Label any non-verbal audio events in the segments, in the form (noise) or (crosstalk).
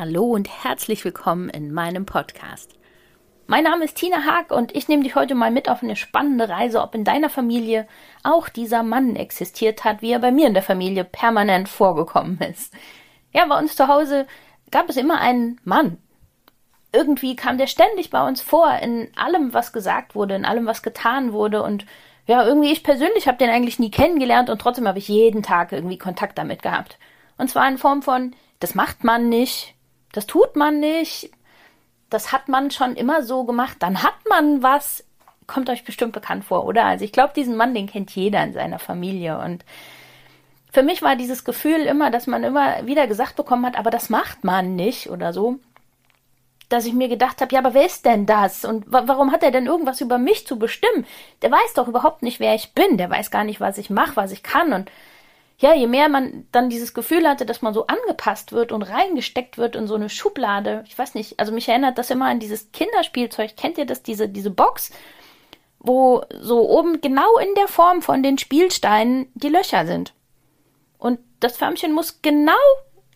Hallo und herzlich willkommen in meinem Podcast. Mein Name ist Tina Haag und ich nehme dich heute mal mit auf eine spannende Reise, ob in deiner Familie auch dieser Mann existiert hat, wie er bei mir in der Familie permanent vorgekommen ist. Ja, bei uns zu Hause gab es immer einen Mann. Irgendwie kam der ständig bei uns vor, in allem, was gesagt wurde, in allem, was getan wurde und ja, irgendwie ich persönlich habe den eigentlich nie kennengelernt und trotzdem habe ich jeden Tag irgendwie Kontakt damit gehabt. Und zwar in Form von, das macht man nicht, das tut man nicht. Das hat man schon immer so gemacht. Dann hat man was. Kommt euch bestimmt bekannt vor, oder? Also ich glaube, diesen Mann, den kennt jeder in seiner Familie. Und für mich war dieses Gefühl immer, dass man immer wieder gesagt bekommen hat, aber das macht man nicht oder so. Dass ich mir gedacht habe, ja, aber wer ist denn das? Und warum hat er denn irgendwas über mich zu bestimmen? Der weiß doch überhaupt nicht, wer ich bin. Der weiß gar nicht, was ich mache, was ich kann. Und ja, je mehr man dann dieses Gefühl hatte, dass man so angepasst wird und reingesteckt wird in so eine Schublade, ich weiß nicht, also mich erinnert das immer an dieses Kinderspielzeug. Kennt ihr das, diese, diese Box, wo so oben genau in der Form von den Spielsteinen die Löcher sind? Und das Förmchen muss genau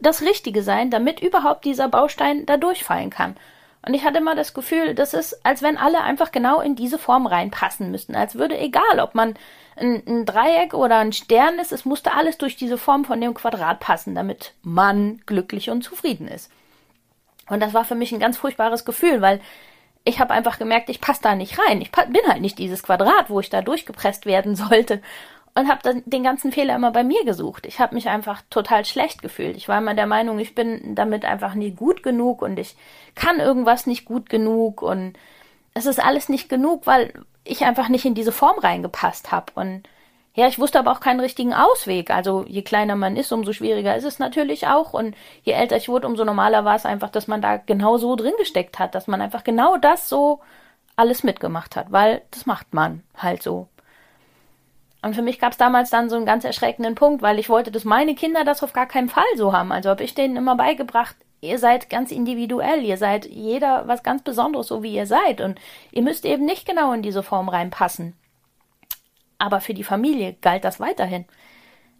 das Richtige sein, damit überhaupt dieser Baustein da durchfallen kann. Und ich hatte immer das Gefühl, das ist, als wenn alle einfach genau in diese Form reinpassen müssten. Als würde egal, ob man ein, ein, Dreieck oder ein Stern ist, es musste alles durch diese Form von dem Quadrat passen, damit man glücklich und zufrieden ist. Und das war für mich ein ganz furchtbares Gefühl, weil ich habe einfach gemerkt, ich passe da nicht rein. Ich bin halt nicht dieses Quadrat, wo ich da durchgepresst werden (laughs) sollte und habe den ganzen Fehler immer bei mir gesucht. Ich habe mich einfach total schlecht gefühlt. Ich war immer der Meinung, ich bin damit einfach nie gut genug und ich kann irgendwas nicht gut genug und es ist alles nicht genug, weil ich einfach nicht in diese Form reingepasst habe. Und ja, ich wusste aber auch keinen richtigen Ausweg. Also je kleiner man ist, umso schwieriger ist es natürlich auch. Und je älter ich wurde, umso normaler war es einfach, dass man da genau so drin gesteckt hat, dass man einfach genau das so alles mitgemacht hat, weil das macht man halt so. Und für mich gab es damals dann so einen ganz erschreckenden Punkt, weil ich wollte, dass meine Kinder das auf gar keinen Fall so haben. Also habe ich denen immer beigebracht, ihr seid ganz individuell, ihr seid jeder was ganz Besonderes, so wie ihr seid. Und ihr müsst eben nicht genau in diese Form reinpassen. Aber für die Familie galt das weiterhin.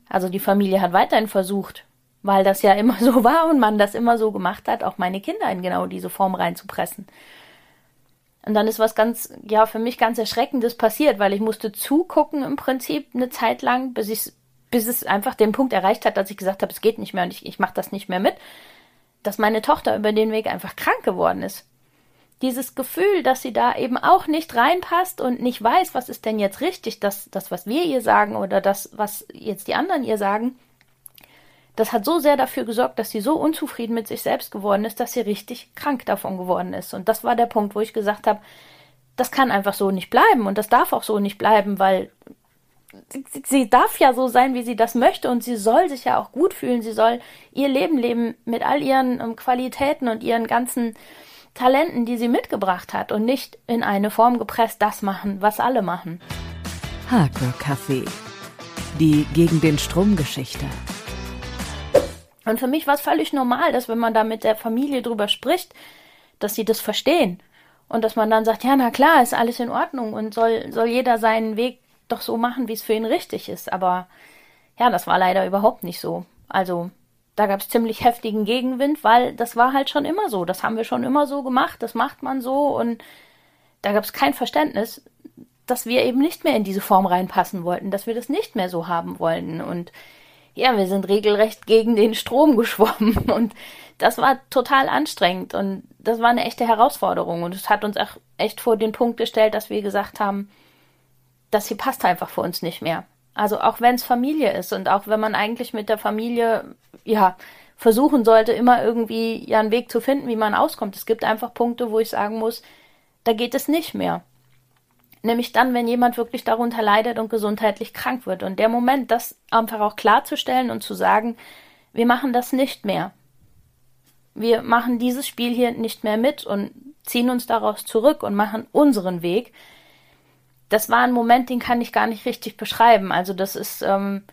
Also die Familie hat weiterhin versucht, weil das ja immer (laughs) so war und man das immer so gemacht hat, auch meine Kinder in genau diese Form reinzupressen. Und dann ist was ganz, ja, für mich ganz Erschreckendes passiert, weil ich musste zugucken im Prinzip eine Zeit lang, bis ich bis es einfach den Punkt erreicht hat, dass ich gesagt habe, es geht nicht mehr und ich, ich mache das nicht mehr mit, dass meine Tochter über den Weg einfach krank geworden ist. Dieses Gefühl, dass sie da eben auch nicht reinpasst und nicht weiß, was ist denn jetzt richtig, das, das, was wir ihr sagen oder das, was jetzt die anderen ihr sagen, das hat so sehr dafür gesorgt, dass sie so unzufrieden mit sich selbst geworden ist, dass sie richtig krank davon geworden ist. Und das war der Punkt, wo ich gesagt habe, das kann einfach so nicht bleiben und das darf auch so nicht bleiben, weil sie, darf ja so sein, wie sie das möchte und sie soll sich ja auch gut fühlen. Sie soll ihr Leben leben mit all ihren ähm, Qualitäten und ihren ganzen Talenten, die sie mitgebracht hat und nicht in eine Form gepresst das machen, was alle machen. Hardrock Café. Die gegen den Strom Geschichte. Und für mich war es völlig normal, dass wenn man da mit der Familie drüber spricht, dass sie das verstehen. Und dass man dann sagt, ja, na klar, ist alles in Ordnung und soll, soll jeder seinen Weg doch so machen, wie es für ihn richtig ist. Aber ja, das war leider überhaupt nicht so. Also da gab es ziemlich heftigen Gegenwind, weil das war halt schon immer so. Das haben wir schon immer so gemacht, das macht man so und da gab es kein Verständnis, dass wir eben nicht mehr in diese Form reinpassen wollten, dass wir das nicht mehr so haben wollten. Und ja, wir sind regelrecht gegen den Strom (laughs) geschwommen und das war total anstrengend und das war eine echte Herausforderung und es hat uns auch echt vor den Punkt gestellt, dass wir gesagt haben, das hier passt einfach für uns nicht mehr. Also auch wenn es Familie ist und auch wenn man eigentlich mit der Familie ja versuchen sollte, immer irgendwie ja einen Weg zu finden, wie man auskommt. Es gibt einfach Punkte, wo ich sagen muss, da geht es nicht mehr. Nämlich dann, wenn jemand wirklich darunter leidet und gesundheitlich krank wird. Und der Moment, das einfach auch klarzustellen und zu sagen, wir machen das nicht mehr. Wir machen dieses Spiel hier nicht mehr mit und ziehen uns daraus zurück und machen unseren Weg. Das war ein Moment, den kann ich gar nicht richtig beschreiben. Also das ist ähm,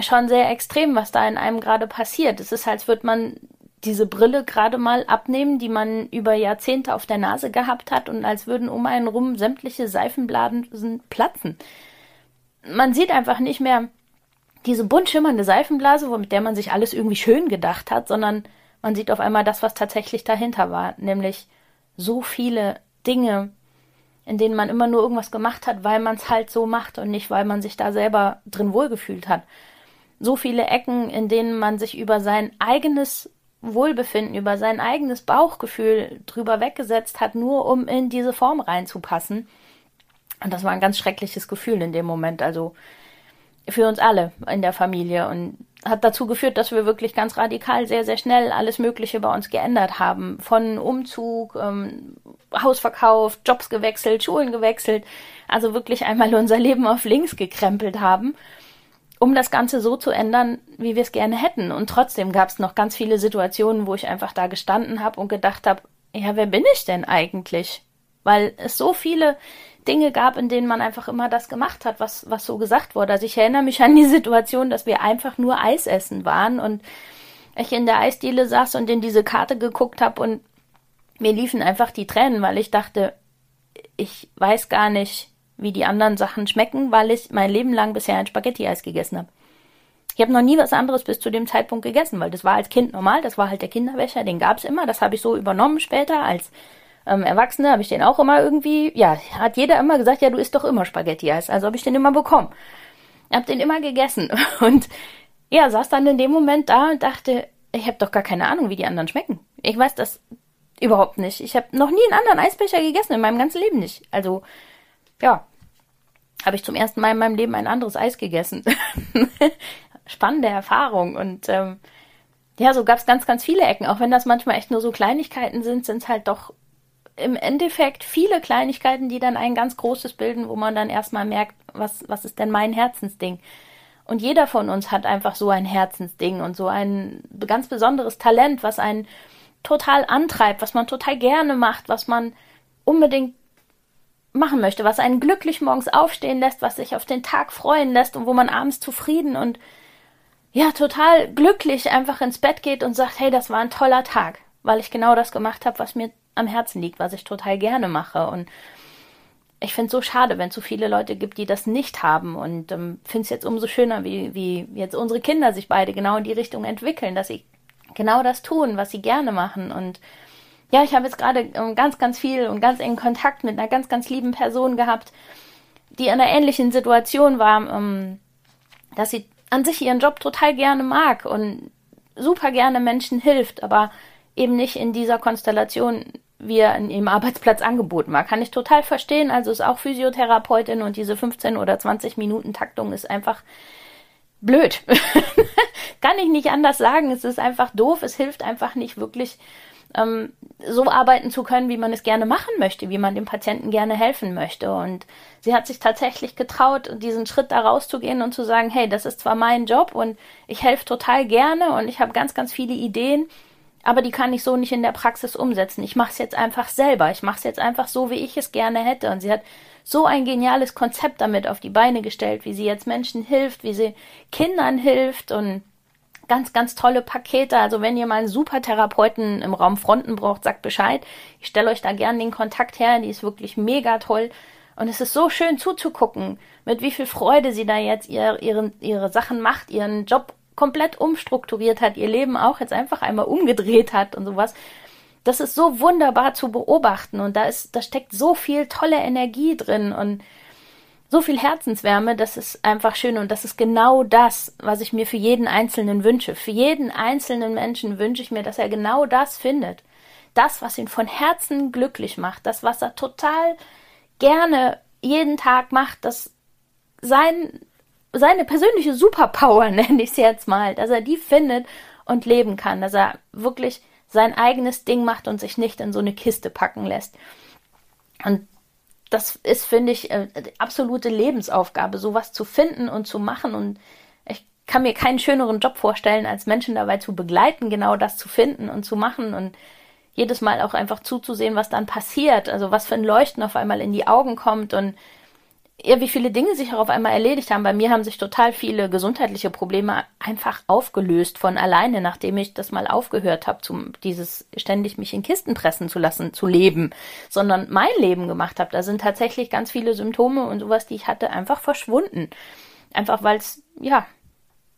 schon sehr extrem, was da in einem gerade passiert. Es ist, als würde man diese Brille gerade mal abnehmen, die man über Jahrzehnte auf der Nase gehabt hat und als würden um einen rum sämtliche Seifenblasen platzen. Man sieht einfach nicht mehr diese bunt schimmernde Seifenblase, mit der man sich alles irgendwie schön gedacht hat, sondern man sieht auf einmal das, was tatsächlich dahinter war, nämlich so viele Dinge, in denen man immer nur irgendwas gemacht hat, weil man es halt so macht und nicht, weil man sich da selber drin wohlgefühlt hat. So viele Ecken, in denen man sich über sein eigenes Wohlbefinden, über sein eigenes Bauchgefühl drüber weggesetzt hat, nur um in diese Form reinzupassen. Und das war ein ganz schreckliches Gefühl in dem Moment, also für uns alle in der Familie und hat dazu geführt, dass wir wirklich ganz radikal sehr, sehr schnell alles Mögliche bei uns geändert haben. Von Umzug, ähm, Haus verkauft, Jobs gewechselt, Schulen gewechselt. Also wirklich einmal unser Leben auf links gekrempelt haben um das Ganze so zu ändern, wie wir es gerne hätten. Und trotzdem gab es noch ganz viele Situationen, wo ich einfach da gestanden habe und gedacht habe, ja, wer bin ich denn eigentlich? Weil es so viele Dinge gab, in denen man einfach immer das gemacht hat, was, was so gesagt wurde. Also ich erinnere mich an die Situation, dass wir einfach nur Eis essen waren und ich in der Eisdiele saß und in diese Karte geguckt habe und mir liefen einfach die Tränen, weil ich dachte, ich weiß gar nicht, wie die anderen Sachen schmecken, weil ich mein Leben lang bisher ein Spaghetti-Eis gegessen habe. Ich habe noch nie was anderes bis zu dem Zeitpunkt gegessen, weil das war als Kind normal, das war halt der Kinderwäscher, den gab's immer, das habe ich so übernommen später als ähm, Erwachsene, habe ich den auch immer irgendwie, ja, hat jeder immer gesagt, ja, du isst doch immer Spaghetti-Eis, also habe ich den immer bekommen. Habe den immer gegessen (laughs) und ja, saß dann in dem Moment da und dachte, ich habe doch gar keine Ahnung, wie die anderen schmecken. Ich weiß das überhaupt nicht. Ich habe noch nie einen anderen Eisbecher gegessen in meinem ganzen Leben nicht. Also ja, habe ich zum ersten Mal in meinem Leben ein anderes Eis gegessen. (laughs) Spannende Erfahrung. Und ähm, ja, so gab es ganz, ganz viele Ecken. Auch wenn das manchmal echt nur so Kleinigkeiten sind, sind es halt doch im Endeffekt viele Kleinigkeiten, die dann ein ganz großes bilden, wo man dann erstmal merkt, was, was ist denn mein Herzensding? Und jeder von uns hat einfach so ein Herzensding und so ein ganz besonderes Talent, was einen total antreibt, was man total gerne macht, was man unbedingt machen möchte, was einen glücklich morgens aufstehen lässt, was sich auf den Tag freuen lässt und wo man abends zufrieden und ja, total glücklich einfach ins Bett geht und sagt, hey, das war ein toller Tag, weil ich genau das gemacht habe, was mir am Herzen liegt, was ich total gerne mache. Und ich finde es so schade, wenn es so viele Leute gibt, die das nicht haben. Und ähm, finde es jetzt umso schöner, wie, wie jetzt unsere Kinder sich beide genau in die Richtung entwickeln, dass sie genau das tun, was sie gerne machen. Und ja, ich habe jetzt gerade ähm, ganz, ganz viel und ganz engen Kontakt mit einer ganz, ganz lieben Person gehabt, die in einer ähnlichen Situation war, ähm, dass sie an sich ihren Job total gerne mag und super gerne Menschen hilft, aber eben nicht in dieser Konstellation, wie er in ihrem Arbeitsplatz angeboten war. Kann ich total verstehen. Also ist auch Physiotherapeutin und diese 15 oder 20 Minuten Taktung ist einfach blöd. (laughs) Kann ich nicht anders sagen. Es ist einfach doof. Es hilft einfach nicht wirklich ähm, so arbeiten zu können, wie man es gerne machen möchte, wie man dem Patienten gerne helfen möchte. Und sie hat sich tatsächlich getraut, diesen Schritt da rauszugehen und zu sagen, hey, das ist zwar mein Job und ich helfe total gerne und ich habe ganz, ganz viele Ideen, aber die kann ich so nicht in der Praxis umsetzen. Ich mache es jetzt einfach selber. Ich mache es jetzt einfach so, wie ich es gerne hätte. Und sie hat so ein geniales Konzept damit auf die Beine gestellt, wie sie jetzt Menschen hilft, wie sie Kindern hilft und ganz, ganz tolle Pakete. Also wenn ihr mal einen super Therapeuten im Raum Fronten braucht, sagt Bescheid. Ich stelle euch da gern den Kontakt her. Die ist wirklich mega toll. Und es ist so schön zuzugucken, mit wie viel Freude sie da jetzt ihr, ihre, ihre Sachen macht, ihren Job komplett umstrukturiert hat, ihr Leben auch jetzt einfach einmal umgedreht hat und sowas. Das ist so wunderbar zu beobachten und da ist, da steckt so viel tolle Energie drin und so viel Herzenswärme, das ist einfach schön und das ist genau das, was ich mir für jeden Einzelnen wünsche. Für jeden einzelnen Menschen wünsche ich mir, dass er genau das findet. Das, was ihn von Herzen glücklich macht, das, was er total gerne jeden Tag macht, das sein, seine persönliche Superpower, (laughs) nenne ich es jetzt mal, dass er die findet und leben kann, dass er wirklich sein eigenes Ding macht und sich nicht in so eine Kiste packen lässt. Und das ist, finde ich, äh, absolute Lebensaufgabe, sowas zu finden und zu machen. Und ich kann mir keinen schöneren Job vorstellen, als Menschen dabei zu begleiten, genau das zu finden und zu machen und jedes Mal auch einfach zuzusehen, was dann passiert, also was für ein Leuchten auf einmal in die Augen kommt und ja, wie viele Dinge sich auch auf einmal erledigt haben. Bei mir haben sich total viele gesundheitliche Probleme einfach aufgelöst von alleine, nachdem ich das mal aufgehört habe, zum dieses ständig mich in Kisten pressen zu lassen, zu leben, sondern mein Leben gemacht habe. Da sind tatsächlich ganz viele Symptome und sowas, die ich hatte, einfach verschwunden. Einfach weil es, ja,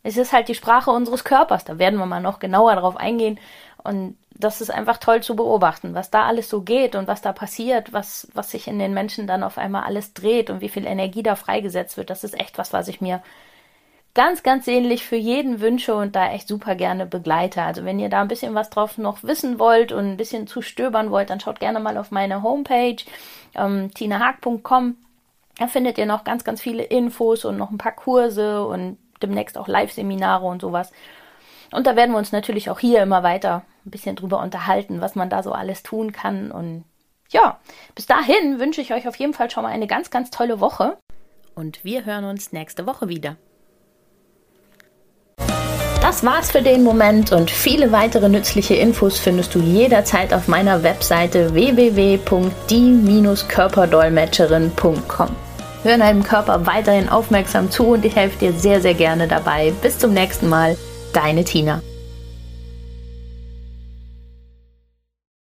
es ist halt die Sprache unseres Körpers. Da werden wir mal noch genauer drauf eingehen. Und das ist einfach toll zu beobachten, was da alles so geht und was da passiert, was, was sich in den Menschen dann auf einmal alles dreht und wie viel Energie da freigesetzt wird. Das ist echt was, was ich mir ganz, ganz sehnlich für jeden wünsche und da echt super gerne begleite. Also wenn ihr da ein bisschen was drauf noch wissen wollt und ein bisschen zu stöbern wollt, dann schaut gerne mal auf meine Homepage ähm, tinahaag.com. Da findet ihr noch ganz, ganz viele Infos und noch ein paar Kurse und demnächst auch Live-Seminare und sowas. Und da werden wir uns natürlich auch hier immer weiter ein bisschen drüber unterhalten, was man da so alles tun kann. Und ja, bis dahin wünsche ich euch auf jeden Fall schon mal eine ganz, ganz tolle Woche. Und wir hören uns nächste Woche wieder. Das war's für den Moment und viele weitere nützliche Infos findest du jederzeit auf meiner Webseite www.die-körperdolmetscherin.com. Hör deinem Körper weiterhin aufmerksam zu und ich helfe dir sehr, sehr gerne dabei. Bis zum nächsten Mal, deine Tina.